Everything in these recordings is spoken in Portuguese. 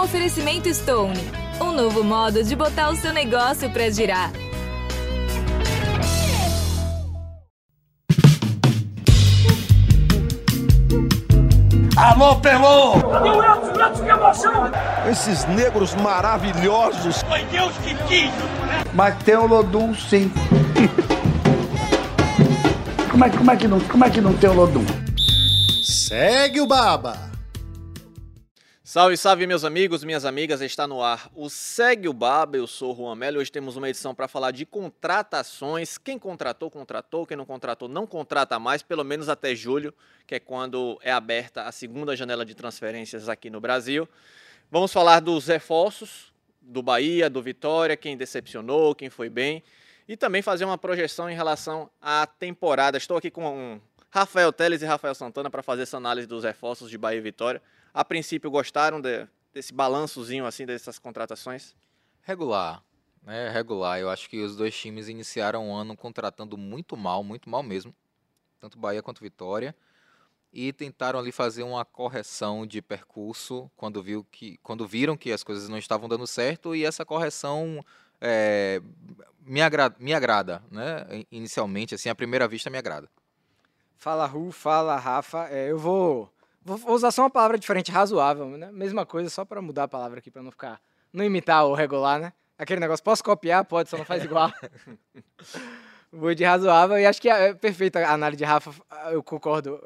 Um oferecimento Stone. Um novo modo de botar o seu negócio para girar. Alô, Pelô! Esses negros maravilhosos. Foi Deus que quis! Mas tem o Lodum, sim. como, é, como, é que não, como é que não tem o Lodum? Segue o Baba! Salve, salve, meus amigos, minhas amigas, está no ar o Segue o Baba, eu sou o Juan Melo, hoje temos uma edição para falar de contratações, quem contratou, contratou, quem não contratou, não contrata mais, pelo menos até julho, que é quando é aberta a segunda janela de transferências aqui no Brasil. Vamos falar dos reforços do Bahia, do Vitória, quem decepcionou, quem foi bem, e também fazer uma projeção em relação à temporada. Estou aqui com Rafael Teles e Rafael Santana para fazer essa análise dos reforços de Bahia e Vitória a princípio gostaram de, desse balançozinho assim dessas contratações? Regular, né? Regular. Eu acho que os dois times iniciaram o ano contratando muito mal, muito mal mesmo, tanto Bahia quanto Vitória, e tentaram ali fazer uma correção de percurso quando viu que, quando viram que as coisas não estavam dando certo e essa correção é, me, agrada, me agrada, né? Inicialmente, assim, à primeira vista me agrada. Fala Ru, fala Rafa. É, eu vou Vou usar só uma palavra diferente, razoável, né? Mesma coisa, só para mudar a palavra aqui, para não ficar. Não imitar o regular, né? Aquele negócio, posso copiar? Pode, só não faz igual. Vou de razoável e acho que é perfeita a análise de Rafa, eu concordo.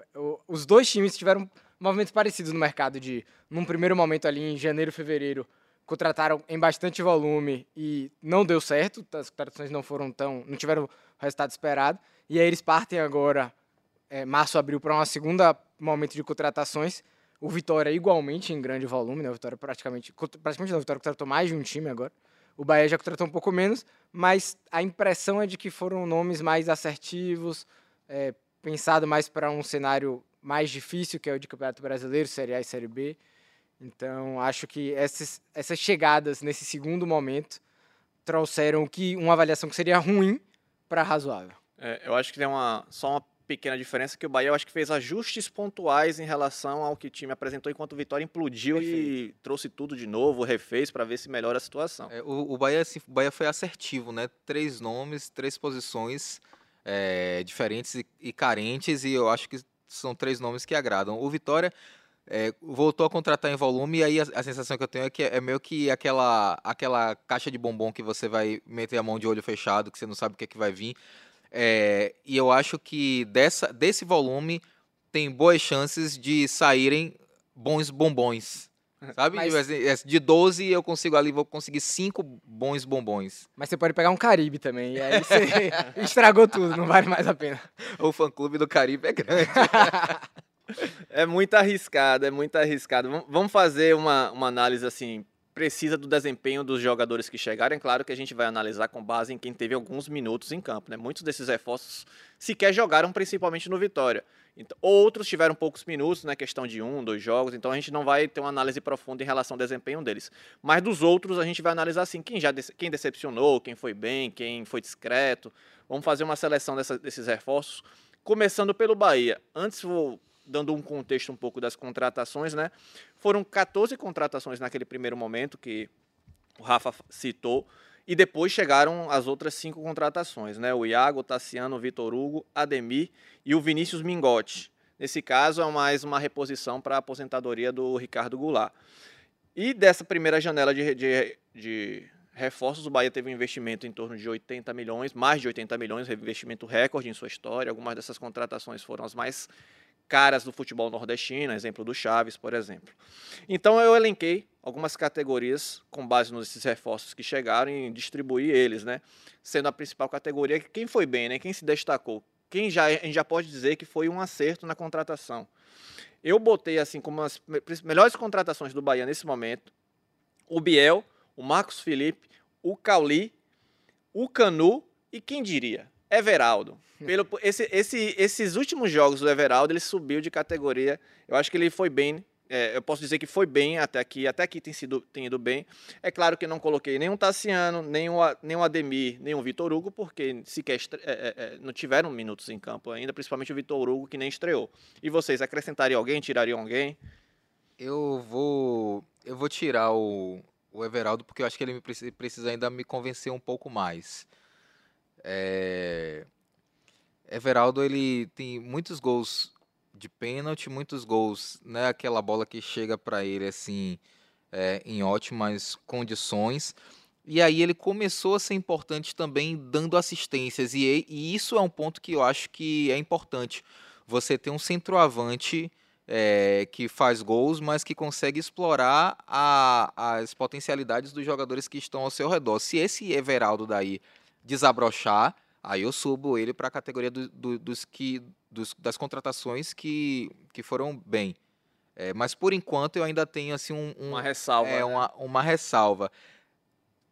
Os dois times tiveram movimentos parecidos no mercado de, num primeiro momento ali em janeiro, fevereiro, contrataram em bastante volume e não deu certo, as contratações não foram tão, não tiveram o resultado esperado. E aí eles partem agora é, março, abril, para uma segunda momento de contratações. O Vitória igualmente em grande volume, né? O Vitória praticamente, praticamente não, o Vitória contratou mais de um time agora. O Bahia já contratou um pouco menos, mas a impressão é de que foram nomes mais assertivos, é, pensado mais para um cenário mais difícil, que é o de Campeonato Brasileiro, Série A e Série B. Então, acho que essas, essas chegadas nesse segundo momento trouxeram que uma avaliação que seria ruim para razoável. É, eu acho que tem uma, só uma pequena diferença que o Bahia eu acho que fez ajustes pontuais em relação ao que o time apresentou enquanto o Vitória implodiu Perfeito. e trouxe tudo de novo, refez para ver se melhora a situação. É, o, o, Bahia, assim, o Bahia foi assertivo, né? Três nomes, três posições é, diferentes e, e, carentes e eu acho que são três nomes que agradam. O Vitória é, voltou a contratar em volume e aí a, a, sensação que eu tenho é que é meio que aquela, aquela caixa de bombom que você vai meter a mão de olho fechado, que você não sabe o que, é que vai vir. É, e eu acho que dessa, desse volume tem boas chances de saírem bons bombons. Sabe? Mas... De 12 eu consigo ali, vou conseguir 5 bons bombons. Mas você pode pegar um Caribe também, e aí você estragou tudo, não vale mais a pena. O fã-clube do Caribe é grande. é muito arriscado, é muito arriscado. Vamos fazer uma, uma análise assim precisa do desempenho dos jogadores que chegaram. É claro que a gente vai analisar com base em quem teve alguns minutos em campo. Né? Muitos desses reforços sequer jogaram, principalmente no Vitória. Então, outros tiveram poucos minutos, né? questão de um, dois jogos. Então a gente não vai ter uma análise profunda em relação ao desempenho deles. Mas dos outros a gente vai analisar assim quem já quem decepcionou, quem foi bem, quem foi discreto. Vamos fazer uma seleção dessa, desses reforços. Começando pelo Bahia. Antes vou dando um contexto um pouco das contratações, né? Foram 14 contratações naquele primeiro momento que o Rafa citou. E depois chegaram as outras cinco contratações, né? O Iago, o Tassiano, o Vitor Hugo, Ademir e o Vinícius Mingotti. Nesse caso, é mais uma reposição para a aposentadoria do Ricardo Goulart. E dessa primeira janela de, de, de, reforços, o Bahia teve um investimento em torno de 80 milhões, mais de 80 milhões, investimento recorde em sua história. Algumas dessas contratações foram as mais caras do futebol nordestino, exemplo do Chaves, por exemplo. Então eu elenquei algumas categorias com base nesses reforços que chegaram e distribuí eles, né? Sendo a principal categoria quem foi bem, né? Quem se destacou, quem já a gente já pode dizer que foi um acerto na contratação. Eu botei assim como as melhores contratações do Bahia nesse momento, o Biel, o Marcos Felipe, o Cauli, o Canu e quem diria, Everaldo. Pelo, esse, esse, esses últimos jogos do Everaldo, ele subiu de categoria. Eu acho que ele foi bem. É, eu posso dizer que foi bem até aqui. Até aqui tem, sido, tem ido bem. É claro que não coloquei nenhum Tassiano, nenhum, nenhum Ademir, nenhum Vitor Hugo, porque sequer é, é, é, não tiveram minutos em campo ainda, principalmente o Vitor Hugo, que nem estreou. E vocês, acrescentariam alguém, tirariam alguém? Eu vou, eu vou tirar o, o Everaldo porque eu acho que ele precisa ainda me convencer um pouco mais. É, Everaldo ele tem muitos gols de pênalti, muitos gols, né? Aquela bola que chega para ele assim é, em ótimas condições. E aí ele começou a ser importante também dando assistências e, e isso é um ponto que eu acho que é importante. Você ter um centroavante é, que faz gols, mas que consegue explorar a- as potencialidades dos jogadores que estão ao seu redor. Se esse Everaldo daí desabrochar, aí eu subo ele para a categoria do- do- dos que, dos- das contratações que, que foram bem. É, mas por enquanto eu ainda tenho assim um, um- Uma ressalva. é né? uma, uma ressalva.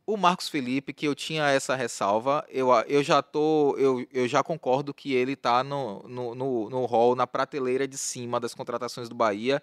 O Marcos Felipe, que eu tinha essa ressalva, eu, eu já tô. Eu, eu já concordo que ele tá no, no, no, no hall, na prateleira de cima das contratações do Bahia.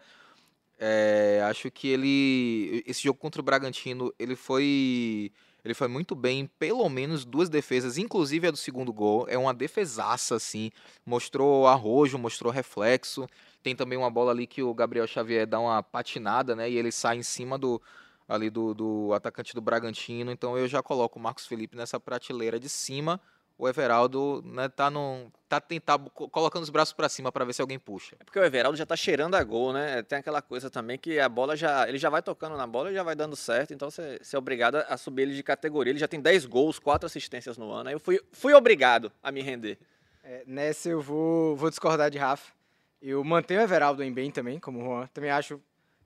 É, acho que ele. Esse jogo contra o Bragantino, ele foi. Ele foi muito bem, em pelo menos duas defesas, inclusive a do segundo gol. É uma defesaça, assim. Mostrou arrojo, mostrou reflexo. Tem também uma bola ali que o Gabriel Xavier dá uma patinada, né? E ele sai em cima do, ali do, do atacante do Bragantino. Então eu já coloco o Marcos Felipe nessa prateleira de cima. O Everaldo né, tá, no, tá tentando, co- colocando os braços para cima para ver se alguém puxa. É porque o Everaldo já tá cheirando a gol, né? Tem aquela coisa também que a bola já. Ele já vai tocando na bola e já vai dando certo, então você, você é obrigado a subir ele de categoria. Ele já tem 10 gols, 4 assistências no ano. Aí eu fui, fui obrigado a me render. É, nessa eu vou, vou discordar de Rafa. Eu mantenho o Everaldo em bem também, como o Juan. Também acho.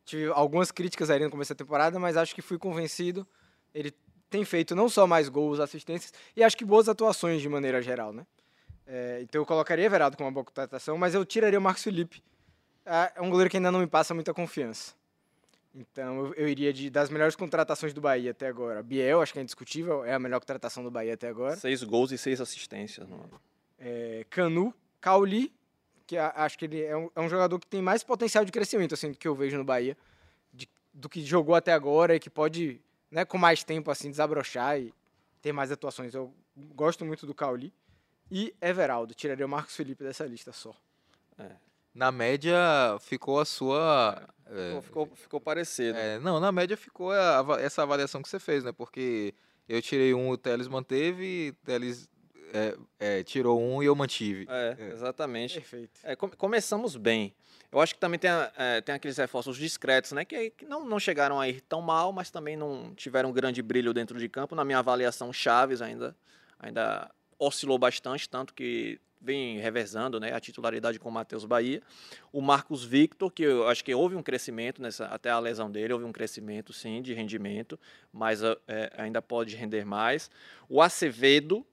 Tive algumas críticas ali no começo da temporada, mas acho que fui convencido. Ele tem feito não só mais gols, assistências, e acho que boas atuações de maneira geral, né? É, então eu colocaria Everaldo com uma boa contratação, mas eu tiraria o Marcos Felipe. Ah, É um goleiro que ainda não me passa muita confiança. Então eu, eu iria de, das melhores contratações do Bahia até agora. Biel, acho que é indiscutível, é a melhor contratação do Bahia até agora. 6 gols e 6 assistências no ano. é, Canu, Cauli, que a- acho que ele é um, é um jogador que tem mais potencial de crescimento, assim, do que eu vejo no Bahia, de- do que jogou até agora e que pode, né, com mais tempo, assim, desabrochar e ter mais atuações. Eu gosto muito do Cauli. E Everaldo, tiraria o Marcos Felipe dessa lista só. Na média ficou a sua. é, Ficou, ficou, ficou parecido. é, não, na média ficou a essa avaliação que você fez, né? Porque eu tirei um, o Teles manteve, o Teles é, é, tirou um e eu mantive. É, exatamente. Perfeito. É, come- começamos bem. Eu acho que também tem, é, tem aqueles reforços discretos, né? Que, que não, não chegaram a ir tão mal, mas também não tiveram grande brilho dentro de campo. Na minha avaliação, Chaves ainda, ainda oscilou bastante, tanto que vem revezando né, a titularidade com o Matheus Bahia. O Marcos Victor, que eu acho que houve um crescimento, nessa, até a lesão dele, houve um crescimento, sim, de rendimento, mas é, ainda pode render mais. O Acevedo,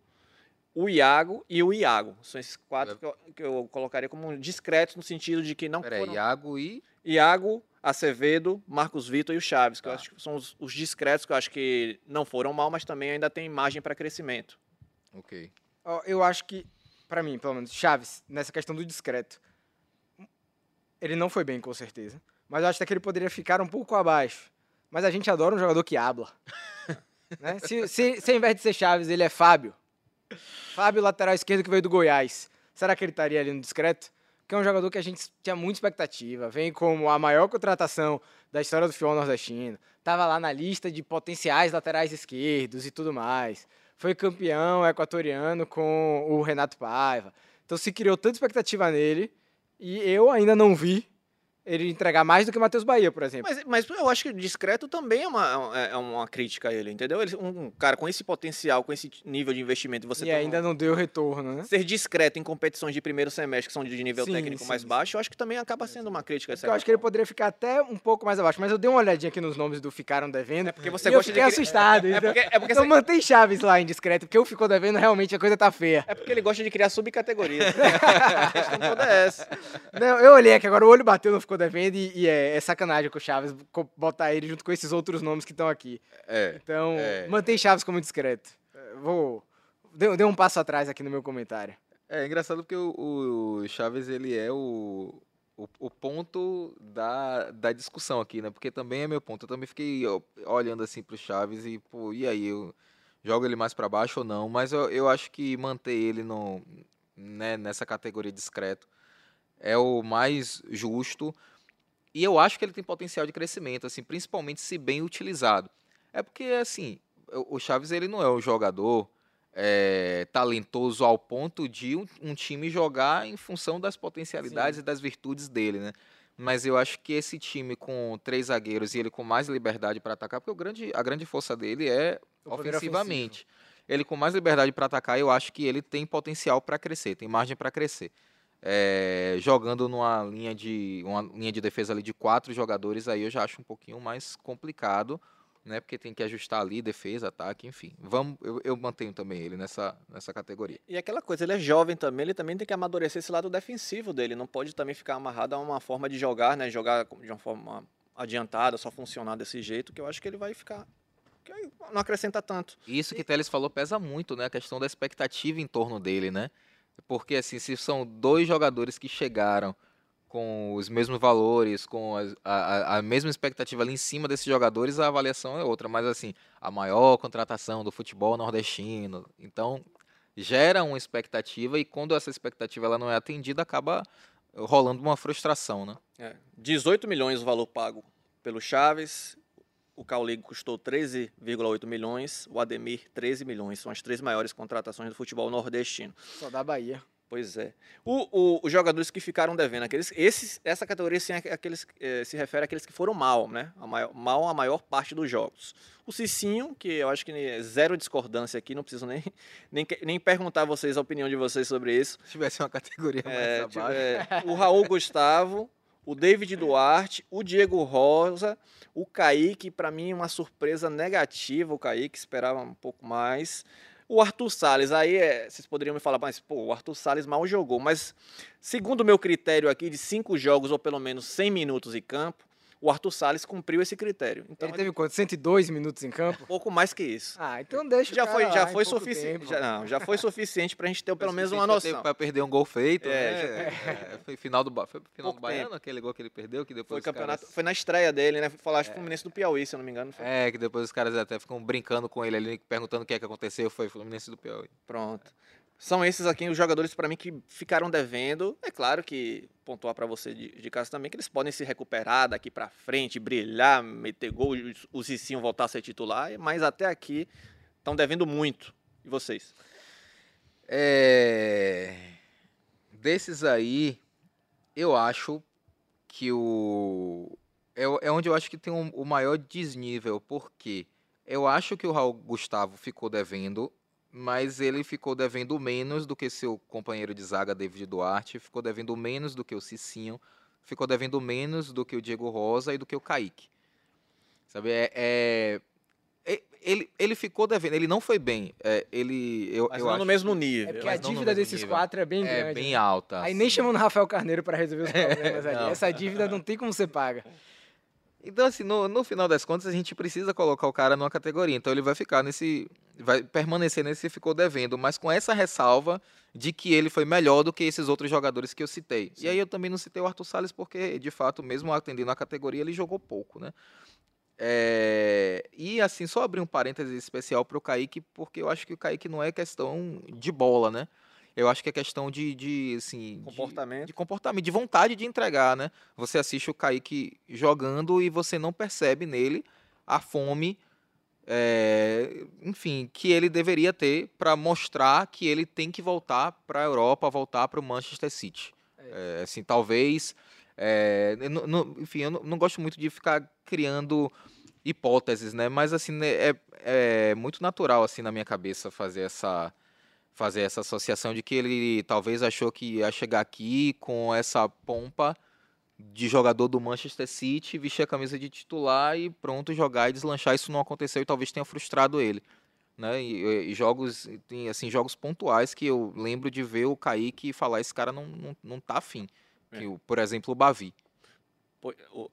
o Iago e o Iago. São esses quatro que eu, que eu colocaria como discretos no sentido de que não Peraí, foram... Iago e. Iago, Acevedo, Marcos Vitor e o Chaves, que eu Tá. acho que são os, os discretos que eu acho que não foram mal, mas também ainda tem margem para crescimento. Ok. Eu acho que, pra mim, pelo menos, Chaves, nessa questão do discreto, ele não foi bem, com certeza. Mas eu acho até que ele poderia ficar um pouco abaixo. Mas a gente adora um jogador que habla. né? se, se, se ao invés de ser Chaves, ele é Fábio. Fábio, lateral esquerdo que veio do Goiás. Será que ele estaria ali no discreto? Porque é um jogador que a gente tinha muita expectativa. Vem como a maior contratação da história do futebol nordestino. Tava lá na lista de potenciais laterais esquerdos e tudo mais. Foi campeão equatoriano com o Renato Paiva. Então se criou tanta expectativa nele e eu ainda não vi ele entregar mais do que o Matheus Bahia, por exemplo. Mas, mas eu acho que discreto também é uma, é uma crítica a ele, entendeu? Ele, um cara com esse potencial, com esse nível de investimento, você e ter um- ainda não deu retorno, né? ser discreto em competições de primeiro semestre que são de nível Sim, técnico sim, mais sim. baixo, eu acho que também acaba sendo uma crítica. Porque eu acho que ele poderia ficar até um pouco mais abaixo. Mas eu dei uma olhadinha aqui nos nomes do Ficaram Devendo. É porque você e eu gosta de assustado. É então porque, é, porque então você- mantém Chaves lá em discreto, porque o ficou devendo, realmente a coisa tá feia. é porque ele gosta de criar subcategorias. a questão toda é essa. Não, eu olhei aqui agora, o olho bateu, não ficou devendo, e, é, é sacanagem com o Chaves botar ele junto com esses outros nomes que estão aqui. É. Então, É. mantém Chaves como discreto. É, Vou. Deu, deu um passo atrás aqui no meu comentário. É engraçado porque o, o Chaves ele é o, o, o ponto da, da discussão aqui, né? Porque também é meu ponto. Eu também fiquei ó, olhando assim pro Chaves e, pô, e aí? Eu jogo ele mais pra baixo ou não? Mas eu, eu acho que manter ele no, né, nessa categoria discreto é o mais justo. E eu acho que ele tem potencial de crescimento, assim, principalmente se bem utilizado. É porque, assim, o Chaves ele não é um jogador é, talentoso ao ponto de um, um time jogar em função das potencialidades e das virtudes dele, né? Mas eu acho que esse time com três zagueiros e ele com mais liberdade para atacar, porque o grande, a grande força dele é O ofensivamente. Ele com mais liberdade para atacar, eu acho que ele tem potencial para crescer, tem margem para crescer. É, jogando numa linha de uma linha de defesa ali de quatro jogadores, aí eu já acho um pouquinho mais complicado, né? Porque tem que ajustar ali defesa, ataque, enfim. Vamos, eu, eu mantenho também ele nessa, nessa categoria. E aquela coisa, ele é jovem também, ele também tem que amadurecer esse lado defensivo dele. Não pode também ficar amarrado a uma forma de jogar, né? Jogar de uma forma adiantada, só funcionar desse jeito, que eu acho que ele vai ficar. não acrescenta tanto. Isso que Teles falou pesa muito, né? A questão da expectativa em torno dele, né? Porque, assim, se são dois jogadores que chegaram com os mesmos valores, com a, a, a mesma expectativa ali em cima desses jogadores, a avaliação é outra. Mas, assim, a maior contratação do futebol nordestino. Então, gera uma expectativa e quando essa expectativa ela não é atendida, acaba rolando uma frustração, né? É, 18 milhões o valor pago pelo Chaves. O Cauligo custou 13,8 milhões. O Ademir, 13 milhões. São as três maiores contratações do futebol nordestino. Só da Bahia. Pois é. O- o- os jogadores que ficaram devendo, aqueles, esses, essa categoria sim, é aqueles, eh, se refere àqueles que foram mal, né? A maior, mal a maior parte dos jogos. O Cicinho, que eu acho que é zero discordância aqui, não preciso nem, nem, nem perguntar a vocês a opinião de vocês sobre isso. Se tivesse uma categoria mais É, abaixo. é, o Raul Gustavo, o David Duarte, o Diego Rosa, o Kaique, para mim, uma surpresa negativa. O Kaique esperava um pouco mais. O Arthur Salles, aí é, vocês poderiam me falar, mas pô, o Arthur Salles mal jogou. Mas, segundo o meu critério aqui, de cinco jogos ou pelo menos 100 minutos em campo, o Arthur Salles cumpriu esse critério. Então, Ele teve quanto? 102 minutos em campo? um pouco mais que isso. Ah, então deixa o Já cara foi, já foi suficiente. tempo. Já, não, já foi suficiente pra gente ter pelo menos uma noção. Pra perder um gol feito, É, né? É, foi final do, foi final do Baiano, aquele gol que ele perdeu, que depois Foi campeonato, caras- foi na estreia dele, né? Falar acho que Fluminense do Piauí, se eu não me engano. Foi. É, que depois os caras até ficam brincando com ele ali, perguntando o que é que aconteceu, foi Fluminense do Piauí. Pronto. São esses aqui os jogadores para mim que ficaram devendo. É claro que pontuar para você de, de casa também que eles podem se recuperar daqui para frente, brilhar, meter gol, o- o Cicinho voltar a ser titular, mas até aqui estão devendo muito. E vocês? É... Desses aí, eu acho que o... É, é onde eu acho que tem o maior desnível, porque eu acho que o Raul Gustavo ficou devendo, mas ele ficou devendo menos do que seu companheiro de zaga, David Duarte, ficou devendo menos do que o Cicinho, ficou devendo menos do que o Diego Rosa e do que o Kaique. Sabe, é... é- é- Ele, ele ficou devendo, ele não foi bem. é, ele, eu, Mas eu não acho no mesmo É nível. porque Mas a dívida desses nível. quatro é bem é grande. bem né? alta. Aí nem assim. chamando Rafael Carneiro para resolver os problemas ali. Não. Essa dívida não tem como você paga. Então, assim, no, no final das contas, a gente precisa colocar o cara numa categoria. Então, ele vai ficar nesse. Vai permanecer nesse ficou devendo, mas com essa ressalva de que ele foi melhor do que esses outros jogadores que eu citei. E aí eu também não citei o Arthur Salles, porque, de fato, mesmo atendendo a categoria, ele jogou pouco, né? É, E assim, só abrir um parêntese especial para o Kaique, porque eu acho que o Kaique não é questão de bola, né? Eu acho que é questão de, de assim, de- Comportamento. de comportamento, de vontade de entregar, né? Você assiste o Kaique jogando e você não percebe nele a fome, é, enfim, que ele deveria ter para mostrar que ele tem que voltar para a Europa, voltar para o Manchester City. É, assim, talvez, é, eu não- não- enfim, eu não, não gosto muito de ficar criando hipóteses, né? Mas assim, né, é, é muito natural assim na minha cabeça fazer essa fazer essa associação de que ele talvez achou que ia chegar aqui com essa pompa de jogador do Manchester City, vestir a camisa de titular e pronto jogar e deslanchar. Isso não aconteceu e talvez tenha frustrado ele, né? E, e jogos tem assim jogos pontuais que eu lembro de ver o Kaique falar esse cara não não, não tá afim. É. Que, por exemplo, o Bavi.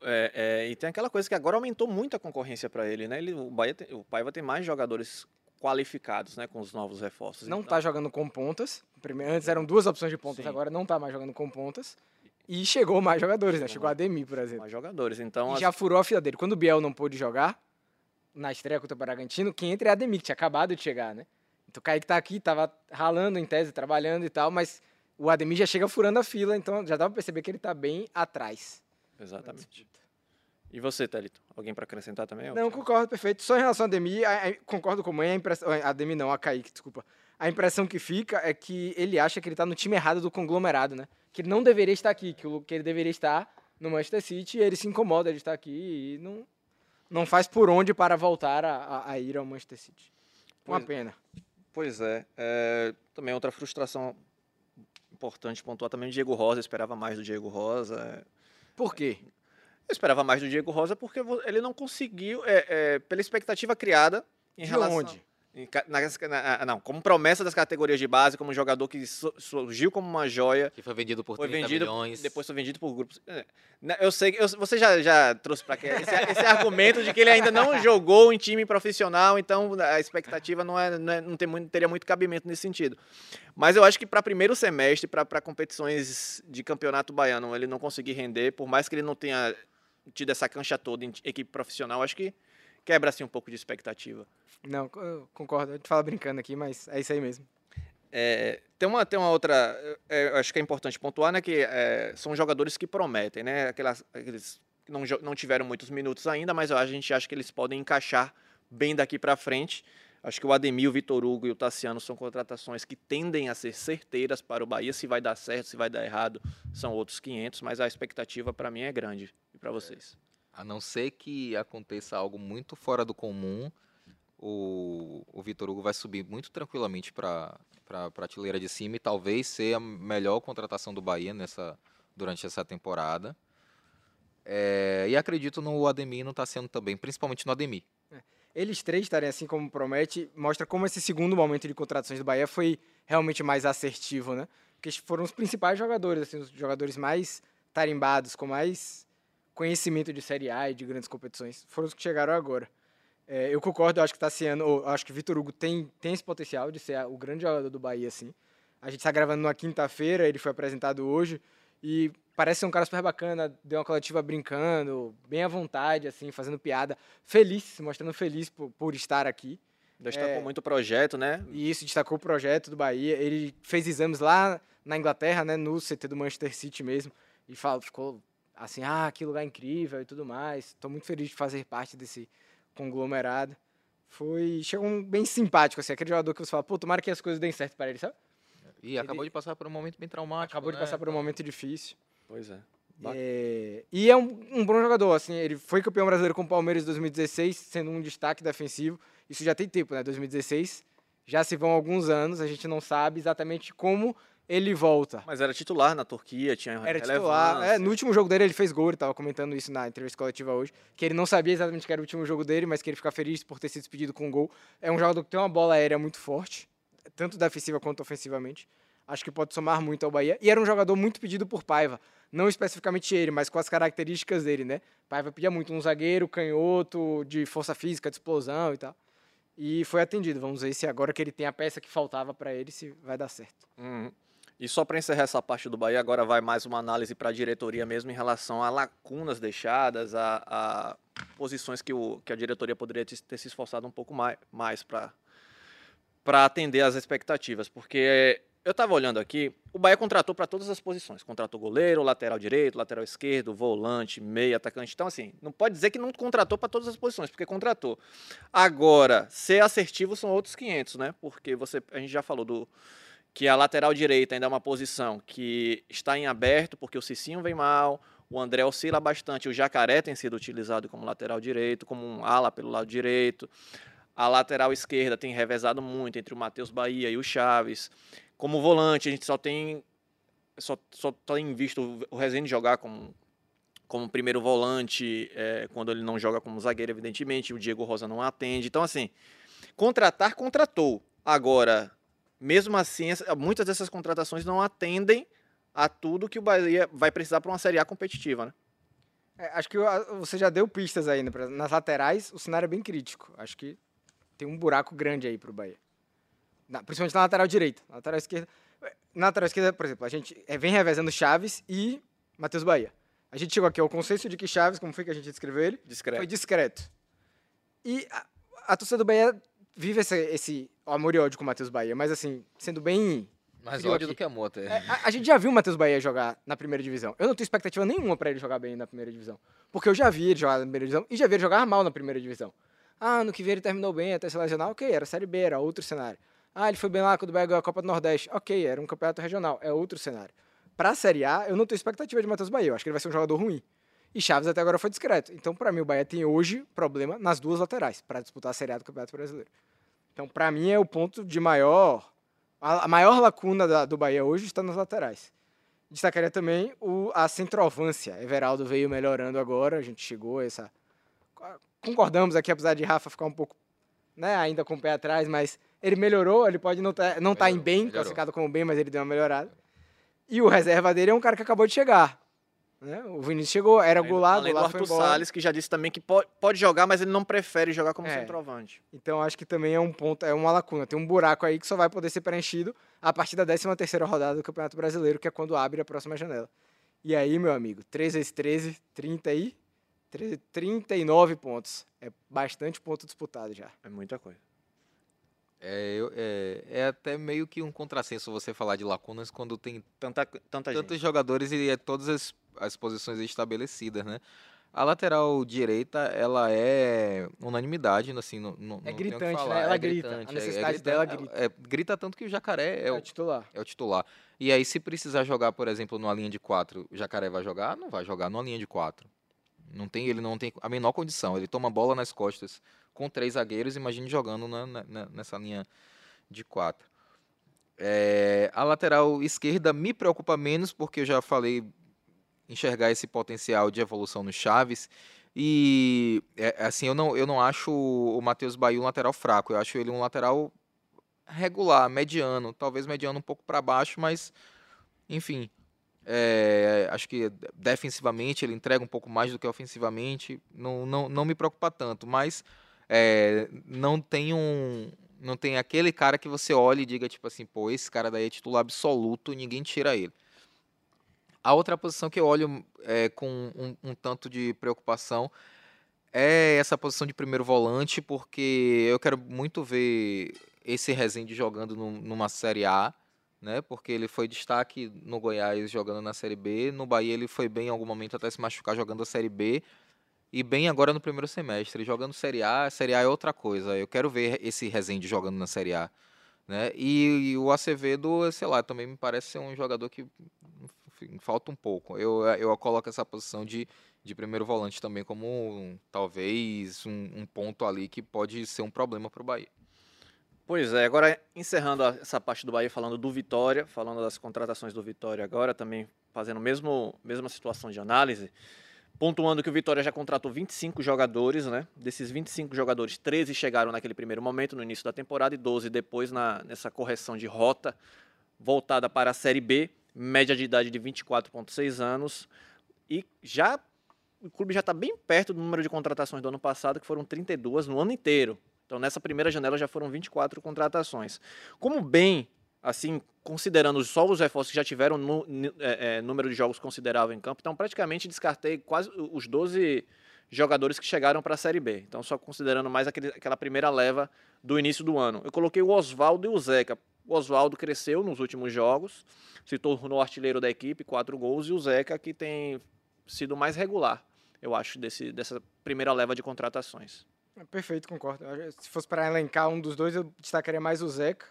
É, é, e tem aquela coisa que agora aumentou muito a concorrência para ele, né? Ele, o, Bahia tem- o Paiva tem mais jogadores qualificados, né? Com os novos reforços. Não Então, tá jogando com pontas. Primeiro, antes eram duas opções de pontas, Sim. agora não tá mais jogando com pontas. E chegou mais jogadores, né? Chegou Chegou a Ademir, por exemplo. mais jogadores. Então, E as- já furou a fila dele. Quando o Biel não pôde jogar, na estreia contra o Bragantino, quem entra é a Ademir, que tinha acabado de chegar, né? Então o Kaique tá aqui, tava ralando em tese, trabalhando e tal, mas o Ademir já chega furando a fila, então já dá pra perceber que ele tá bem atrás. Exatamente. E você, Thelito? Alguém para acrescentar também? Não, concordo, perfeito. Só em relação a Demi, a- a- concordo com a mãe, a impressão. A Demi não, a Kaique, desculpa. A impressão que fica é que ele acha que ele tá no time errado do conglomerado, né? Que ele não deveria estar aqui, que, o- que ele deveria estar no Manchester City e ele se incomoda de estar aqui e não, não faz por onde para voltar a, a- a ir ao Manchester City. Uma Pois- pena. Pois é. é, Também outra frustração importante pontuar também o Diego Rosa. Eu esperava mais do Diego Rosa. Por quê? Eu esperava mais do Diego Rosa porque ele não conseguiu, é, é, pela expectativa criada em De relação. onde? em nas- na- não, como promessa das categorias de base, como jogador que su- surgiu como uma joia. Que foi vendido por Foi 30 vendido, milhões. depois foi vendido por grupos. É, né, Eu sei, que- você já, já trouxe para cá esse, esse argumento de que ele ainda não jogou em time profissional, então a expectativa não, é, não, é- não tem muito, teria muito cabimento nesse sentido. Mas eu acho que para primeiro semestre, para competições de campeonato baiano, ele não conseguir render, por mais que ele não tenha tido essa cancha toda em equipe profissional, acho que quebra assim um pouco de expectativa. Não, eu concordo. A gente fala brincando aqui, mas é isso aí mesmo. É, tem, uma, tem uma outra, é, acho que é importante pontuar, né, que é, são jogadores que prometem, né, aquelas, aqueles que não, não tiveram muitos minutos ainda, mas a gente acha que eles podem encaixar bem daqui para frente. Acho que o Ademir, o Vitor Hugo e o Tassiano são contratações que tendem a ser certeiras para o Bahia. Se vai dar certo, se vai dar errado, são outros 500, mas a expectativa para mim é grande. E para vocês? A não ser que aconteça algo muito fora do comum, o, o Vitor Hugo vai subir muito tranquilamente para a prateleira de cima e talvez ser a melhor contratação do Bahia nessa, durante essa temporada. É, e acredito no Ademir não está sendo também, principalmente no Ademir. Eles três estarem assim como promete, mostra como esse segundo momento de contratações do Bahia foi realmente mais assertivo, né? Porque foram os principais jogadores, assim, os jogadores mais tarimbados, com mais conhecimento de Série A e de grandes competições, foram os que chegaram agora. É, eu concordo, eu acho que Tassiano, ou, acho que Vitor Hugo tem, tem esse potencial de ser o grande jogador do Bahia, assim. A gente está gravando numa quinta-feira, ele foi apresentado hoje, e parece ser um cara super bacana, deu uma coletiva brincando, bem à vontade, assim, fazendo piada, feliz, se mostrando feliz por, por estar aqui. Destacou É. muito o projeto, né? E isso destacou o projeto do Bahia. Ele fez exames lá na Inglaterra, né, no CT do Manchester City mesmo, e falou, ficou assim, ah, que lugar incrível e tudo mais. Estou muito feliz de fazer parte desse conglomerado. Foi, chegou um bem simpático, assim, aquele jogador que você fala, pô, tomara que as coisas deem certo para ele, sabe? E acabou de passar por um momento bem traumático. Acabou de né? passar por um momento difícil. Pois é. É, e é um, um bom jogador, assim, ele foi campeão brasileiro com o Palmeiras em 2016, sendo um destaque defensivo. Isso já tem tempo, né? 2016. Já se vão alguns anos, a gente não sabe exatamente como ele volta. Mas era titular na Turquia, tinha Era titular. É, no último jogo dele ele fez gol, ele tava comentando isso na entrevista coletiva hoje, que ele não sabia exatamente que era o último jogo dele, mas que ele fica feliz por ter sido despedido com um gol. É um jogador que tem uma bola aérea muito forte, tanto defensiva quanto ofensivamente. Acho que pode somar muito ao Bahia. E era um jogador muito pedido por Paiva. Não especificamente ele, mas com as características dele, né? Paiva pedia muito um zagueiro, canhoto, de força física, de explosão e tal. E foi atendido. Vamos ver se agora que ele tem a peça que faltava para ele, se vai dar certo. Uhum. E só para encerrar essa parte do Bahia, agora vai mais uma análise para a diretoria mesmo em relação a lacunas deixadas, a, a posições que, o, que a diretoria poderia ter, se esforçado um pouco mais, mais para atender às expectativas. Porque eu estava olhando aqui, o Bahia contratou para todas as posições. Contratou goleiro, lateral direito, lateral esquerdo, volante, meia, atacante. Então, assim, não pode dizer que não contratou para todas as posições, porque contratou. Agora, ser assertivo são outros 500, né? Porque você, a gente já falou do que a lateral direita ainda é uma posição que está em aberto, porque o Cicinho vem mal, o André oscila bastante, o Jacaré tem sido utilizado como lateral direito, como um ala pelo lado direito. A lateral esquerda tem revezado muito entre o Matheus Bahia e o Chaves. Como volante, a gente só tem só, só tem visto o Rezende jogar como, como primeiro volante, é, quando ele não joga como zagueiro, evidentemente, o Diego Rosa não atende. Então, assim, contratar, contratou. Agora, mesmo assim, muitas dessas contratações não atendem a tudo que o Bahia vai precisar para uma Série A competitiva, né? É, acho que você já deu pistas aí, né? Nas laterais, o cenário é bem crítico. Acho que tem um buraco grande aí pro Bahia. Na- principalmente na lateral direita. Na lateral esquerda. Na lateral esquerda, por exemplo, a gente é, vem revezando Chaves e Matheus Bahia. A gente chegou aqui ao consenso de que Chaves, como foi que a gente descreveu ele? Discreto. Foi discreto. E a, a torcida do Bahia vive esse, esse amor e ódio com o Matheus Bahia, mas assim, sendo bem Mais ódio aqui. do que amor até. É, a, a gente já viu o Matheus Bahia jogar na primeira divisão. Eu não tenho expectativa nenhuma pra ele jogar bem na primeira divisão. Porque eu já vi ele jogar na primeira divisão e já vi ele jogar mal na primeira divisão. Ah, no que vem ele terminou bem até se lesionar, ok, era Série B, era outro cenário. Ah, ele foi bem lá quando o Bahia ganhou a Copa do Nordeste, ok, era um campeonato regional, é outro cenário. Pra Série A, eu não tenho expectativa de Matheus Bahia, eu acho que ele vai ser um jogador ruim. E Chaves até agora foi discreto. Então, pra mim, o Bahia tem hoje problema nas duas laterais pra disputar a Série A do Campeonato Brasileiro. Então, pra mim, é o ponto de maior. A maior lacuna da- do Bahia hoje está nas laterais. Destacaria também o, a centroavância. Everaldo veio melhorando agora, a gente chegou a essa. Concordamos aqui, apesar de Rafa ficar um pouco né, ainda com o pé atrás, mas ele melhorou, ele pode não estar não tá em bem, melhorou. classificado como bem, mas ele deu uma melhorada. E o reserva dele é um cara que acabou de chegar. Né? O Vinícius chegou, era Goulart, Além do Arthur. Salles, que já disse também que pode, pode jogar, mas ele não prefere jogar como É. centroavante. Então acho que também é um ponto, é uma lacuna. Tem um buraco aí que só vai poder ser preenchido a partir da 13 terceira rodada do Campeonato Brasileiro, que é quando abre a próxima janela. E aí, meu amigo, 3 vezes 13, 30 e 13, 39 pontos. É bastante ponto disputado já. É muita coisa. É, eu- é, é até meio que um contrassenso você falar de lacunas quando tem Tanta, tanta tantos gente. jogadores e é todas as, as posições estabelecidas, né? A lateral direita, ela é unanimidade, assim, não, não, É gritante, falar. né? Ela é grita. A gritante, necessidade dela gritante. grita. É, é- grita tanto que o Jacaré é, É o, o titular. é o titular. E aí, se precisar jogar, por exemplo, numa linha de quatro, o Jacaré vai jogar? Não vai jogar numa linha de quatro. Não tem, ele não tem a menor condição. Ele toma bola nas costas com três zagueiros, imagine jogando na- na- nessa linha de quatro. É, a lateral esquerda me preocupa menos, porque eu já falei enxergar esse potencial de evolução no Chaves. E é, assim, eu não, eu não acho o Matheus Bahia um lateral fraco, eu acho ele um lateral regular, mediano, talvez mediano um pouco para baixo, mas enfim, é, acho que defensivamente ele entrega um pouco mais do que ofensivamente, não, não, não me preocupa tanto, mas é, não tem um não tem aquele cara que você olha e diga tipo assim, pô, esse cara daí é titular absoluto, ninguém tira ele. A outra posição que eu olho é, com um, um tanto de preocupação é essa posição de primeiro volante, porque eu quero muito ver esse Rezende jogando num- numa Série A, né? Porque ele foi destaque no Goiás jogando na Série B, no Bahia ele foi bem em algum momento até se machucar jogando a Série B, e bem agora no primeiro semestre, jogando Série A, Série A é outra coisa. Eu quero ver esse Rezende jogando na Série A, né? E, e o Acevedo, sei lá, também me parece ser um jogador que enfim, falta um pouco. Eu, eu coloco essa posição de, de primeiro volante também como talvez um, um ponto ali que pode ser um problema para o Bahia. Pois é, agora encerrando essa parte do Bahia, falando do Vitória, falando das contratações do Vitória agora, também fazendo a mesmo, mesma situação de análise, pontuando que o Vitória já contratou 25 jogadores, né? Desses 25 jogadores, 13 chegaram naquele primeiro momento, no início da temporada, e 12 depois na, nessa correção de rota voltada para a Série B, média de idade de 24,6 anos, e já o clube já está bem perto do número de contratações do ano passado, que foram 32 no ano inteiro. Então, nessa primeira janela já foram 24 contratações. Como bem, assim, considerando só os reforços que já tiveram ni- é, é, número de jogos considerável em campo, então praticamente descartei quase os 12 jogadores que chegaram para a Série B. Então, só considerando mais aquele, aquela primeira leva do início do ano. Eu coloquei o Oswaldo e o Zeca. O Oswaldo cresceu nos últimos jogos, se tornou artilheiro da equipe, quatro gols, e o Zeca que tem sido mais regular, eu acho, desse, dessa primeira leva de contratações. Perfeito, concordo. Se fosse para elencar um dos dois, eu destacaria mais o Zeca.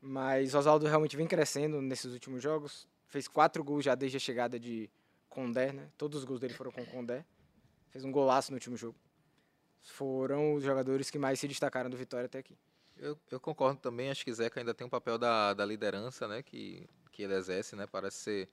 Mas Oswaldo realmente vem crescendo nesses últimos jogos. Fez quatro gols já desde a chegada de Condé, né? Todos os gols dele foram com Condé. Fez um golaço no último jogo. Foram os jogadores que mais se destacaram do Vitória até aqui. Eu, eu concordo também, acho que Zeca ainda tem um papel da, da liderança, né, que, que ele exerce, né, parece ser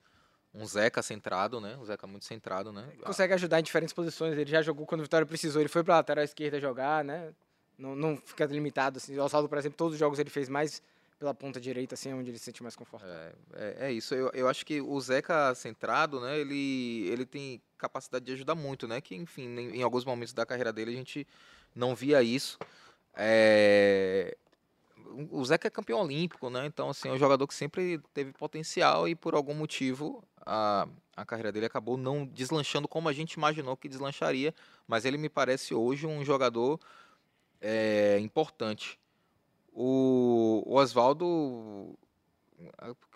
um Zeca centrado, né, um Zeca muito centrado, né. Consegue ajudar em diferentes posições. Ele já jogou quando o Vitória precisou. Ele foi para a lateral esquerda jogar, né? Não, não fica limitado. Assim. O Oswaldo, por exemplo, todos os jogos ele fez mais pela ponta direita, assim, onde ele se sente mais confortável. É, é, é isso, eu, eu acho que o Zeca centrado, né, ele, ele tem capacidade de ajudar muito, né, que enfim, em, em alguns momentos da carreira dele a gente não via isso. É, o o Zeca é campeão olímpico, né, então assim, é um jogador que sempre teve potencial e por algum motivo a, a carreira dele acabou não deslanchando como a gente imaginou que deslancharia, mas ele me parece hoje um jogador é, importante. O, o Oswaldo,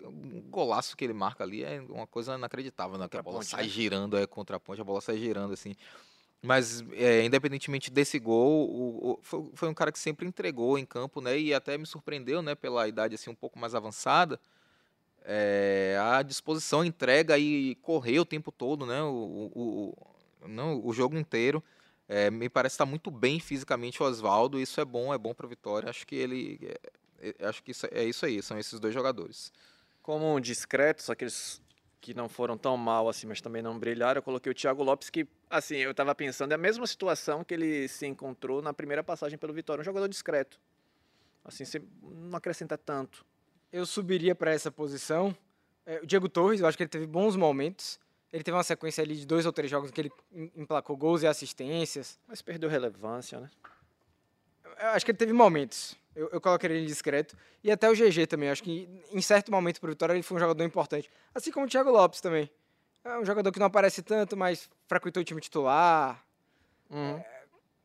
um golaço que ele marca ali é uma coisa inacreditável, né? Que a bola sai né? girando, é contra a ponte, a bola sai girando, assim. Mas, é, independentemente desse gol, o- o- foi, foi um cara que sempre entregou em campo, né? E até me surpreendeu, né? Pela idade, assim, um pouco mais avançada. É, a disposição, entrega e correr o tempo todo, né? O, o, não, o jogo inteiro. É, me parece estar muito bem fisicamente o Oswaldo. Isso é bom, é bom para Vitória. Acho que ele. é, é, acho que isso, é isso aí, são esses dois jogadores. Como discretos, aqueles que não foram tão mal assim, mas também não brilharam, eu coloquei o Thiago Lopes, que, assim, eu tava pensando, é a mesma situação que ele se encontrou na primeira passagem pelo Vitória, um jogador discreto. Assim, você não acrescenta tanto. Eu subiria para essa posição. É, o Diego Torres, eu acho que ele teve bons momentos. Ele teve uma sequência ali de dois ou três jogos que ele em- emplacou gols e assistências. Mas perdeu relevância, né? Acho que ele teve momentos. Eu, eu colocaria ele discreto. E até o GG também. Acho que em certo momento para o Vitória ele foi um jogador importante. Assim como o Thiago Lopes também. É um jogador que não aparece tanto, mas frequentou o time titular. Hum.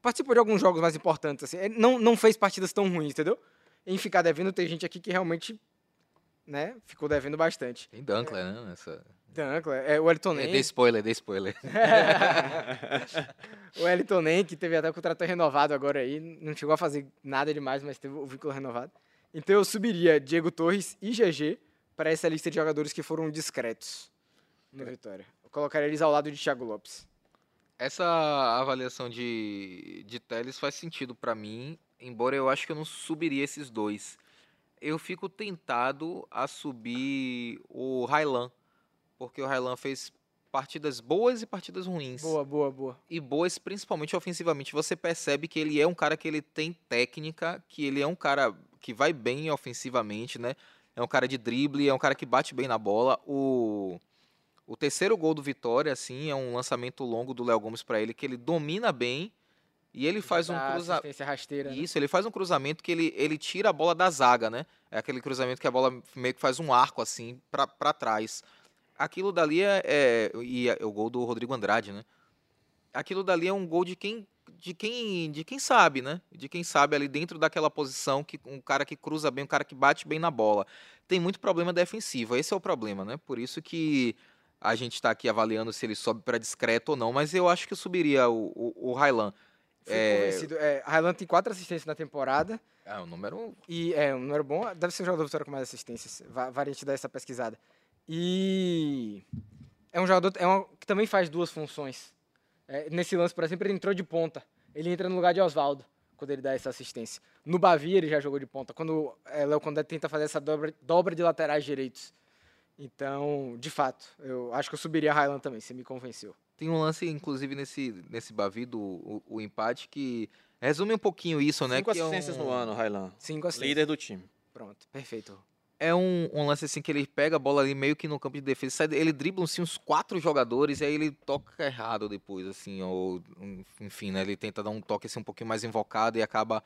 Participou de alguns jogos mais importantes. Assim. Ele não, não fez partidas tão ruins, entendeu? Em ficar devendo, tem gente aqui que realmente né, ficou devendo bastante. Tem Dunkler, né? Nessa... Dunkler, é, o Elton É, Nem. dê spoiler, dê spoiler. o Elton Nem, que teve até o contrato renovado agora aí, não chegou a fazer nada demais, mas teve o vínculo renovado. Então eu subiria Diego Torres e GG para essa lista de jogadores que foram discretos no Vitória. Eu colocaria eles ao lado de Thiago Lopes. Essa avaliação de, de Teles faz sentido pra mim, embora eu acho que eu não subiria esses dois. Eu fico tentado a subir o Railan, porque o Railan fez partidas boas e partidas ruins. Boa, boa, boa. E boas principalmente ofensivamente. Você percebe que ele é um cara que ele tem técnica, que ele é um cara que vai bem ofensivamente, né? É um cara de drible, é um cara que bate bem na bola. O o terceiro gol do Vitória, assim, é um lançamento longo do Léo Gomes para ele, que ele domina bem e ele faz um cruzamento. rasteira. né? Isso, ele faz um cruzamento que ele, ele tira a bola da zaga, né? É aquele cruzamento que a bola meio que faz um arco, assim, pra, pra trás. Aquilo dali é, é- E é o gol do Rodrigo Andrade, né? Aquilo dali é um gol de quem. De quem, de quem sabe, né? De quem sabe ali dentro daquela posição, que um cara que cruza bem, um cara que bate bem na bola. Tem muito problema defensivo, esse é o problema, né? Por isso que a gente está aqui avaliando se ele sobe para discreto ou não, mas eu acho que eu subiria o, o, o Railan. Fui É- convencido. É, Highland tem quatro assistências na temporada. É um número E é um número bom. Deve ser o jogador do Vitória com mais assistências. Va- Variante dá essa pesquisada. E é um jogador é que também faz duas funções. É, nesse lance, por exemplo, ele entrou de ponta. Ele entra no lugar de Oswaldo quando ele dá essa assistência. No Bavi ele já jogou de ponta. Quando é, Léo Condé tenta fazer essa dobra, dobra de laterais direitos. Então, de fato, eu acho que eu subiria a Highland também, você me convenceu. Tem um lance, inclusive, nesse, nesse Bavi, do o, o empate, que resume um pouquinho isso, né? Cinco que é assistências um- no ano, Railan. Cinco assistências. Líder do time. Pronto, perfeito. É um, um lance assim que ele pega a bola ali meio que no campo de defesa, sai- ele dribla assim, uns quatro jogadores e aí ele toca errado depois, assim, ou enfim, né? Ele tenta dar um toque assim, um pouquinho mais invocado e acaba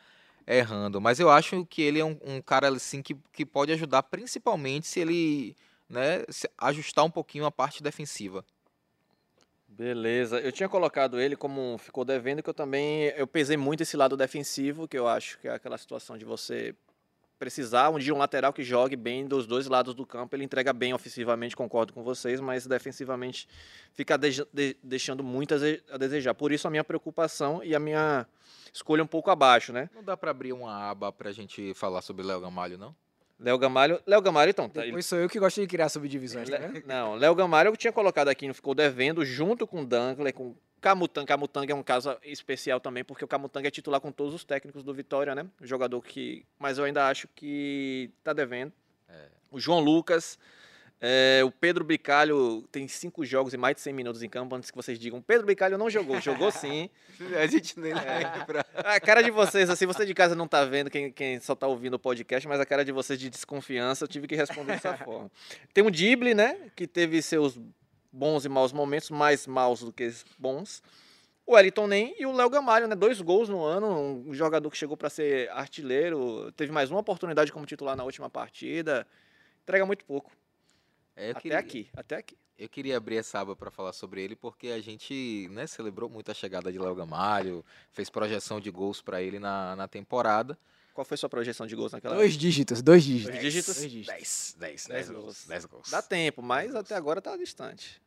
errando. Mas eu acho que ele é um, um cara assim que, que pode ajudar, principalmente se ele né, se ajustar um pouquinho a parte defensiva. Beleza. Eu tinha colocado ele como ficou devendo, que eu também eu pesei muito esse lado defensivo, que eu acho que é aquela situação de você precisar um de um lateral que jogue bem dos dois lados do campo. Ele entrega bem ofensivamente, concordo com vocês, mas defensivamente fica deja- de- deixando muito a a desejar. Por isso a minha preocupação e a minha escolha um pouco abaixo, né? Não dá pra abrir uma aba pra gente falar sobre Léo Gamalho, não? Léo Gamalho, Léo Gamalho então, tá, ele- Depois sou eu que gosto de criar subdivisões, tá vendo? Le- Não, Léo Gamalho eu tinha colocado aqui, não ficou devendo, junto com o Dankler, com Camutanga. Camutanga é um caso especial também, porque o Camutanga é titular com todos os técnicos do Vitória, né? Jogador que. Mas eu ainda acho que tá devendo. O João Lucas. É, o Pedro Bicalho tem cinco jogos e mais de 100 minutos em campo, antes que vocês digam, Pedro Bicalho não jogou, jogou sim. A gente nem lembra. A cara de vocês, assim, você de casa não tá vendo, quem, quem só tá ouvindo o podcast, mas a cara de vocês de desconfiança, eu tive que responder dessa forma. Tem o Dible, né, que teve seus bons e maus momentos, mais maus do que bons. O Elton Nem e o Léo Gamalho, né, dois gols no ano, um jogador que chegou para ser artilheiro, teve mais uma oportunidade como titular na última partida, entrega muito pouco. É, eu até queria- aqui, até aqui. Eu queria abrir essa aba para falar sobre ele, porque a gente né, celebrou muito a chegada de Léo Gamalho, fez projeção de gols para ele na, na temporada. Qual foi sua projeção de gols naquela Dois dígitos, dois dígitos. Dois dígitos? Dois dígitos. 10, 10, 10 10 gols. gols. 10 gols. Dá tempo, mas até agora tá distante.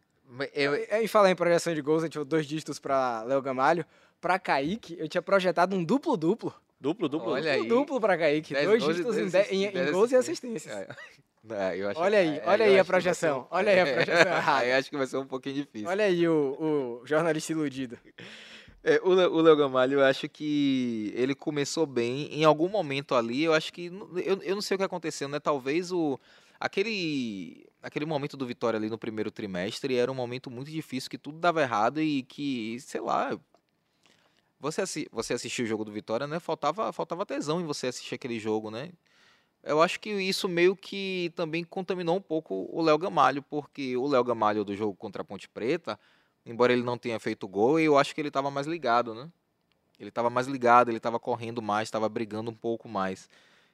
Eu, E, e falar em projeção de gols, a gente falou dois dígitos pra Léo Gamalho. Pra Kaique, eu tinha projetado um duplo-duplo. Duplo, duplo. Olha aí. Duplo pra Kaique. 10 dois gols dígitos em, 10 de- em- em assistências. gols e assistências. É. É, eu acho- Olha aí, é, olha eu aí a ser projeção, um- olha aí a projeção. Aí acho que vai ser um pouquinho difícil. Olha aí o, o jornalista iludido. É, o, o Léo Gamalho, eu acho que ele começou bem. Em algum momento ali, eu acho que. Eu, eu não sei o que aconteceu, né? Talvez o. Aquele. Aquele momento do Vitória ali no primeiro trimestre era um momento muito difícil, que tudo dava errado e que, sei lá. Você, assi você assistiu o jogo do Vitória, né? Faltava, faltava tesão em você assistir aquele jogo, né? Eu acho que isso meio que também contaminou um pouco o Léo Gamalho, porque o Léo Gamalho do jogo contra a Ponte Preta, embora ele não tenha feito gol, eu acho que ele estava mais ligado, né? Ele estava mais ligado, ele estava correndo mais, estava brigando um pouco mais.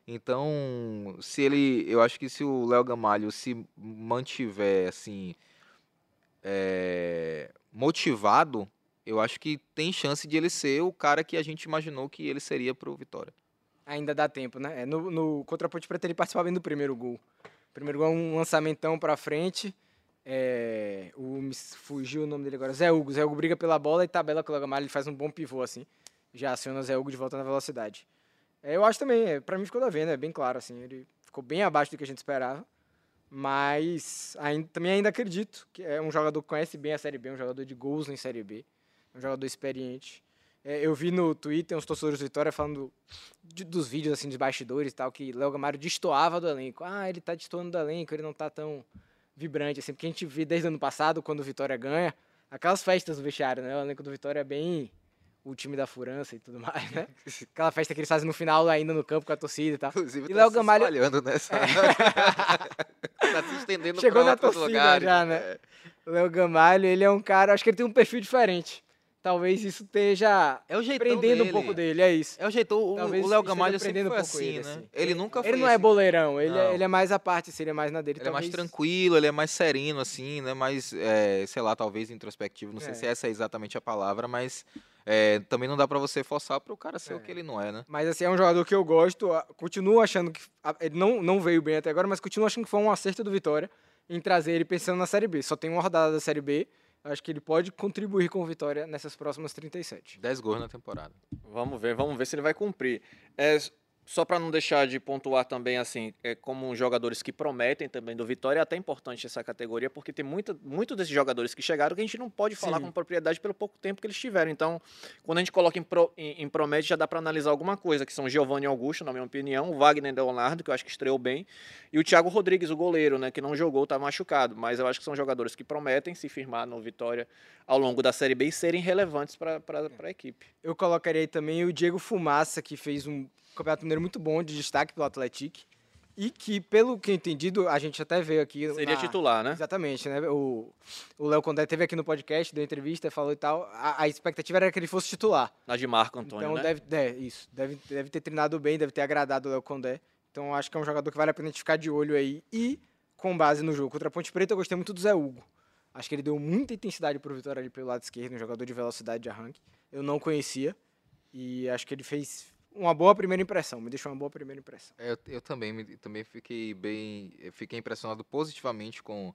Então, se ele, eu acho que se o Léo Gamalho se mantiver assim é, motivado, eu acho que tem chance de ele ser o cara que a gente imaginou que ele seria pro Vitória. Ainda dá tempo, né? É, No, no contra a Ponte Preta ele participava bem do primeiro gol. O primeiro gol é um lançamentão pra frente. É, o, fugiu o nome dele agora. Zé Hugo. Zé Hugo briga pela bola e tabela com o Gamalho. Ele faz um bom pivô assim. Já aciona o Zé Hugo de volta na velocidade. É, eu acho também, é, pra mim ficou da venda, é bem claro assim. Ele ficou bem abaixo do que a gente esperava. Mas ainda, também ainda acredito que é um jogador que conhece bem a Série B, um jogador de gols em Série B. Um jogador experiente. É, eu vi no Twitter uns torcedores do Vitória falando de- dos vídeos assim de bastidores e tal, que Léo Gamário destoava do elenco. Ah, ele tá destoando do elenco, ele não tá tão vibrante assim, porque a gente vê desde o ano passado, quando o Vitória ganha, aquelas festas no vestiário, né? O elenco do Vitória é bem o time da furança e tudo mais, né? Aquela festa que eles fazem no final ainda no campo com a torcida e tal. Inclusive, E Léo Gamalho- espalhando nessa. tá se estendendo Chegou pra na torcida lugares. já, né? O Léo Gamalho, ele é um cara, acho que ele tem um perfil diferente. Talvez isso esteja É o jeitão prendendo dele. um pouco dele, é isso. É o jeitão. O, Talvez o Léo Gamalho sempre foi um pouco assim, ele, né? assim. Ele nunca foi Ele não é assim. boleirão, ele, é, ele é mais à parte, seria mais na dele. Ele é mais talvez- tranquilo, ele é mais sereno, assim, né? Mais, é, sei lá, talvez introspectivo. Não sei É. se essa é exatamente a palavra, mas é, também não dá pra você forçar pro cara ser É. o que ele não é, né? Mas assim, é um jogador que eu gosto. a- Continuo achando que. a- Ele não, não veio bem até agora, mas continuo achando que foi um acerto do Vitória em trazer ele pensando na Série B. Só tem uma rodada da Série B. Acho que ele pode contribuir com o Vitória nessas próximas 37. 10 gols na temporada. Vamos ver, vamos ver se ele vai cumprir. É, só para não deixar de pontuar também, assim, é, como jogadores que prometem também do Vitória, é até importante essa categoria, porque tem muitos desses jogadores que chegaram que a gente não pode falar Sim. com propriedade pelo pouco tempo que eles tiveram. Então, quando a gente coloca em, pro, em, em promete, já dá para analisar alguma coisa, que são Giovanni Augusto, na minha opinião, o Wagner Leonardo, que eu acho que estreou bem, e o Thiago Rodrigues, o goleiro, né, que não jogou, tá machucado. Mas eu acho que são jogadores que prometem se firmar no Vitória ao longo da Série B e serem relevantes para a equipe. Eu colocaria aí também o Diego Fumaça, que fez um campeonato mineiro muito bom de destaque pelo Atlético. E que, pelo que entendido, a gente até veio aqui. Seria na- titular, né? Exatamente, né? O o Léo Condé teve aqui no podcast, deu entrevista, falou e tal. A, a expectativa era que ele fosse titular. Na de Marco Antônio, então né? deve, é, isso, deve, deve ter treinado bem, deve ter agradado o Léo Condé. Então acho que é um jogador que vale a pena a gente ficar de olho aí. E com base no jogo contra a Ponte Preta, eu gostei muito do Zé Hugo. Acho que ele deu muita intensidade pro Vitória ali pelo lado esquerdo, um jogador de velocidade de arranque. Eu não conhecia e acho que ele fez uma boa primeira impressão, me deixou uma boa primeira impressão. É, Eu, eu também, me- também fiquei bem. Fiquei impressionado positivamente com,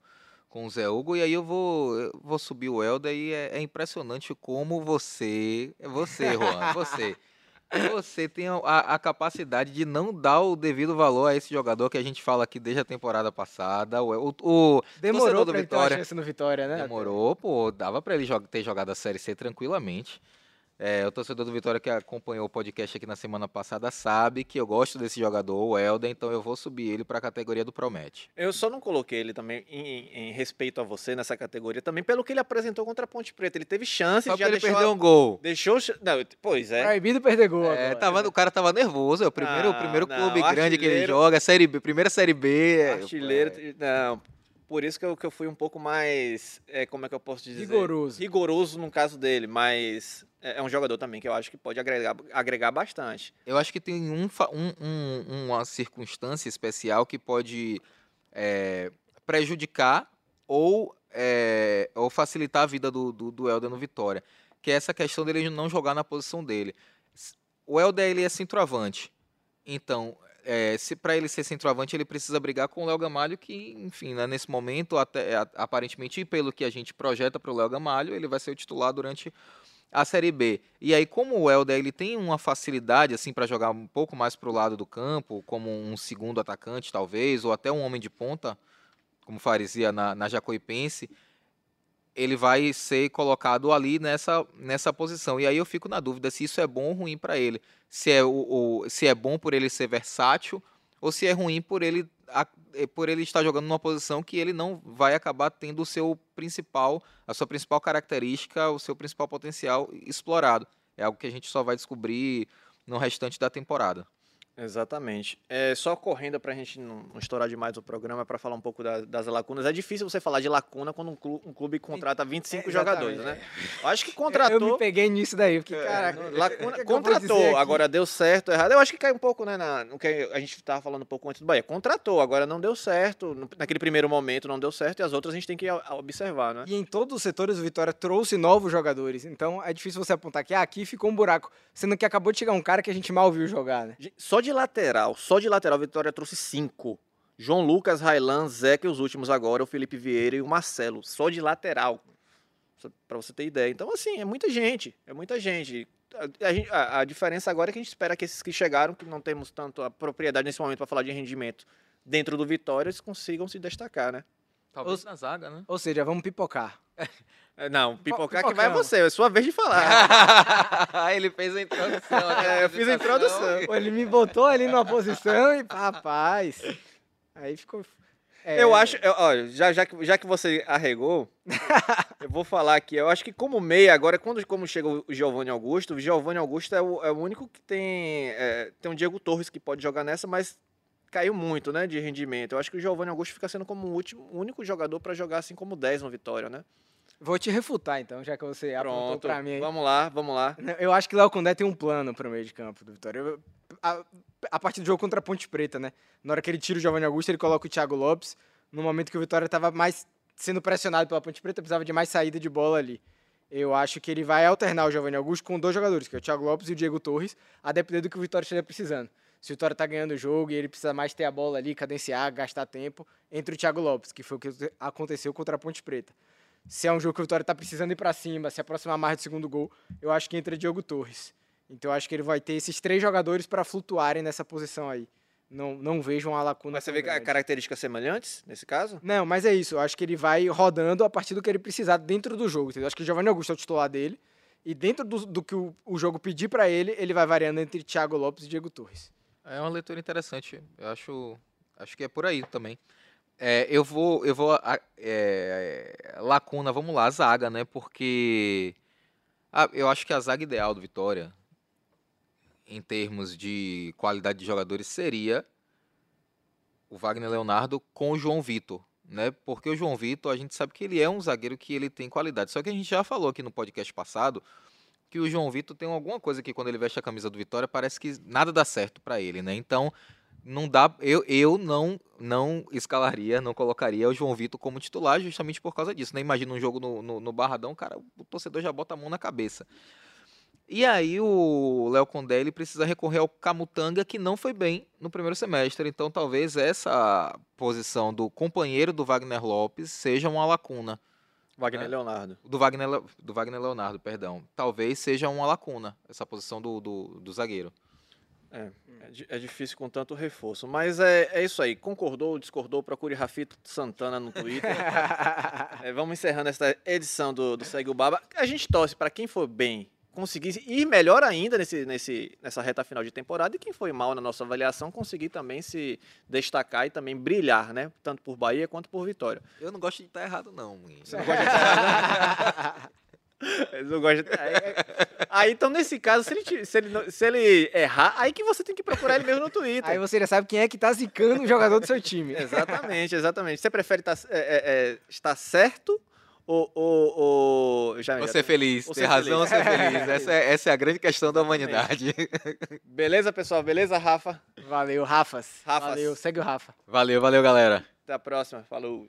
com o Zé Hugo. E aí eu vou, eu vou subir o Helder e é, é impressionante como você. É você, Juan, você. Você tem a, a capacidade de não dar o devido valor a esse jogador que a gente fala aqui desde a temporada passada. O, o, o Demorou do pra ele ter uma Vitória. chance no Vitória, né? Demorou, pô, dava pra ele ter jogado a Série C tranquilamente. É, o torcedor do Vitória que acompanhou o podcast aqui na semana passada sabe que eu gosto desse jogador, o Helder, então eu vou subir ele pra categoria do Promete. Eu só não coloquei ele também em, em respeito a você nessa categoria, também pelo que ele apresentou contra a Ponte Preta. Ele teve chance, Só já ele deixou, perder um gol. deixou... Não, pois é. Proibido perder gol É, agora. tava, o cara tava nervoso, é o primeiro, o Não, primeiro não, clube grande que ele joga, série B, primeira Série B. é, Artilheiro, é, não. Por isso que eu, que eu fui um pouco mais, é, como é que eu posso dizer? Rigoroso. Rigoroso no caso dele, mas é, é um jogador também que eu acho que pode agregar, agregar bastante. Eu acho que tem um, um- um- uma circunstância especial que pode é, prejudicar ou, é, ou facilitar a vida do, do, do Helder no Vitória, que é essa questão dele não jogar na posição dele. O Helder ele é centroavante, Então, é, se para ele ser centroavante, ele precisa brigar com o Léo Gamalho, que, enfim, né, nesse momento, até, aparentemente, pelo que a gente projeta para o Léo Gamalho, ele vai ser o titular durante a Série B. E aí, como o Helder ele tem uma facilidade assim para jogar um pouco mais para o lado do campo, como um segundo atacante, talvez, ou até um homem de ponta, como faria na, na Jacuipense, ele vai ser colocado ali nessa, nessa posição. E aí eu fico na dúvida se isso é bom ou ruim para ele. Se é, o, o- se é bom por ele ser versátil ou se é ruim por ele, eh, por ele estar jogando numa posição que ele não vai acabar tendo o seu principal, a sua principal característica, o seu principal potencial explorado. É algo que a gente só vai descobrir no restante da temporada. Exatamente. É, só correndo para a gente não, não estourar demais o programa, para falar um pouco da- das lacunas. É difícil você falar de lacuna quando um clube, um clube contrata 25 É, jogadores, exatamente, né? Eu acho que Eu contratou. me peguei nisso daí, porque, caraca. É, Lacuna, o que é que eu vou dizer contratou, agora deu certo, errado. Eu acho que cai um pouco, né, na, no que a gente estava falando um pouco antes do Bahia. Contratou, agora não deu certo. Naquele primeiro momento não deu certo e as outras a gente tem que observar, né? E em todos os setores o Vitória trouxe novos jogadores. Então é difícil você apontar que ah, aqui ficou um buraco. Sendo que acabou de chegar um cara que a gente mal viu jogar, né? Só de lateral, só de lateral, a Vitória trouxe cinco. João Lucas, Railan, Zeca e os últimos agora, o Felipe Vieira e o Marcelo. Só de lateral. Pra você ter ideia. Então, assim, é muita gente. É muita gente. A, a a- a diferença agora é que a gente espera que esses que chegaram, que não temos tanto a propriedade nesse momento para falar de rendimento dentro do Vitória, eles consigam se destacar, né? Talvez na zaga, né? Ou seja, vamos pipocar. É, Não, pipocar que vai pipocão. você, é sua vez de falar. Ele fez a introdução. É, eu fiz a introdução. Pô, ele me botou ali numa posição e, rapaz. Aí ficou. É, Eu acho, eu- olha, já, já, que, já que você arregou, eu vou falar aqui. Eu acho que como meia, agora, quando como chega o Giovanni Augusto, o Giovanni Augusto é o, é o único que tem. é, tem um Diego Torres que pode jogar nessa, mas caiu muito, né, de rendimento. Eu acho que o Giovanni Augusto fica sendo como o último, o único jogador para jogar assim como 10 no Vitória, né? Vou te refutar então, já que você apontou Pronto. pra mim. Vamos lá, vamos lá. Eu acho que o Léo Condé tem um plano pro meio de campo do Vitória. Eu- a, a partir do jogo contra a Ponte Preta, né? Na hora que ele tira o Giovanni Augusto, ele coloca o Thiago Lopes. No momento que o Vitória estava mais sendo pressionado pela Ponte Preta, precisava de mais saída de bola ali. Eu acho que ele vai alternar o Giovanni Augusto com dois jogadores, que é o Thiago Lopes e o Diego Torres, a depender do que o Vitória esteja precisando. Se o Vitória tá ganhando o jogo e ele precisa mais ter a bola ali, cadenciar, gastar tempo, entre o Thiago Lopes, que foi o que aconteceu contra a Ponte Preta. Se é um jogo que o Vitória tá precisando ir para cima, se aproximar mais do segundo gol, eu acho que entra Diogo Torres. Então eu acho que ele vai ter esses três jogadores para flutuarem nessa posição aí. Não, não vejo uma lacuna. Mas você vê grande. características semelhantes nesse caso? Não, mas é isso. Eu acho que ele vai rodando a partir do que ele precisar dentro do jogo. Entendeu? Eu acho que o Giovanni Augusto é o titular dele. E dentro do, do que o, o jogo pedir para ele, ele vai variando entre Thiago Lopes e Diego Torres. É uma leitura interessante. Eu acho, acho que é por aí também. É, eu vou, eu vou a- é, lacuna, vamos lá, zaga, né? Porque ah, eu acho que a zaga ideal do Vitória, em termos de qualidade de jogadores, seria o Wagner Leonardo com o João Vitor, né? Porque o João Vitor, a gente sabe que ele é um zagueiro que ele tem qualidade. Só que a gente já falou aqui no podcast passado que o João Vitor tem alguma coisa que quando ele veste a camisa do Vitória parece que nada dá certo para ele, né? Então não dá, eu, eu não não escalaria, não colocaria o João Vitor como titular justamente por causa disso, né? Imagina um jogo no, no, no Barradão, cara, o torcedor já bota a mão na cabeça. E aí o Léo Condé ele precisa recorrer ao Camutanga que não foi bem no primeiro semestre, então talvez essa posição do companheiro do Wagner Lopes seja uma lacuna Wagner É. Leonardo. do Wagner, do Wagner Leonardo, perdão. Talvez seja uma lacuna essa posição do, do, do zagueiro. É, é di- é difícil com tanto reforço. Mas é, é isso aí. Concordou, discordou? Procure Rafito Santana no Twitter. É, vamos encerrando esta edição do, do Segue o Baba. A gente torce para quem for bem conseguir ir melhor ainda nesse, nesse, nessa reta final de temporada e quem foi mal na nossa avaliação conseguir também se destacar e também brilhar, né? Tanto por Bahia quanto por Vitória. Eu não gosto de estar errado, não. Você não gosta de estar Eles não gostam aí, aí- então, nesse caso, se ele, se, ele, se ele errar, aí que você tem que procurar ele mesmo no Twitter. Aí você já sabe quem é que tá zicando o jogador do seu time. Exatamente, exatamente. Você prefere tá- é, é, é, estar certo ou. ou, ou já, Ou já ser feliz, ou ter ser razão ou feliz. ser feliz. Essa é, essa é a grande questão da humanidade. Beleza, pessoal? Beleza, Rafa? Valeu, Rafas. Rafas. Valeu, segue o Rafa. Valeu, valeu, galera. Até a próxima. Falou.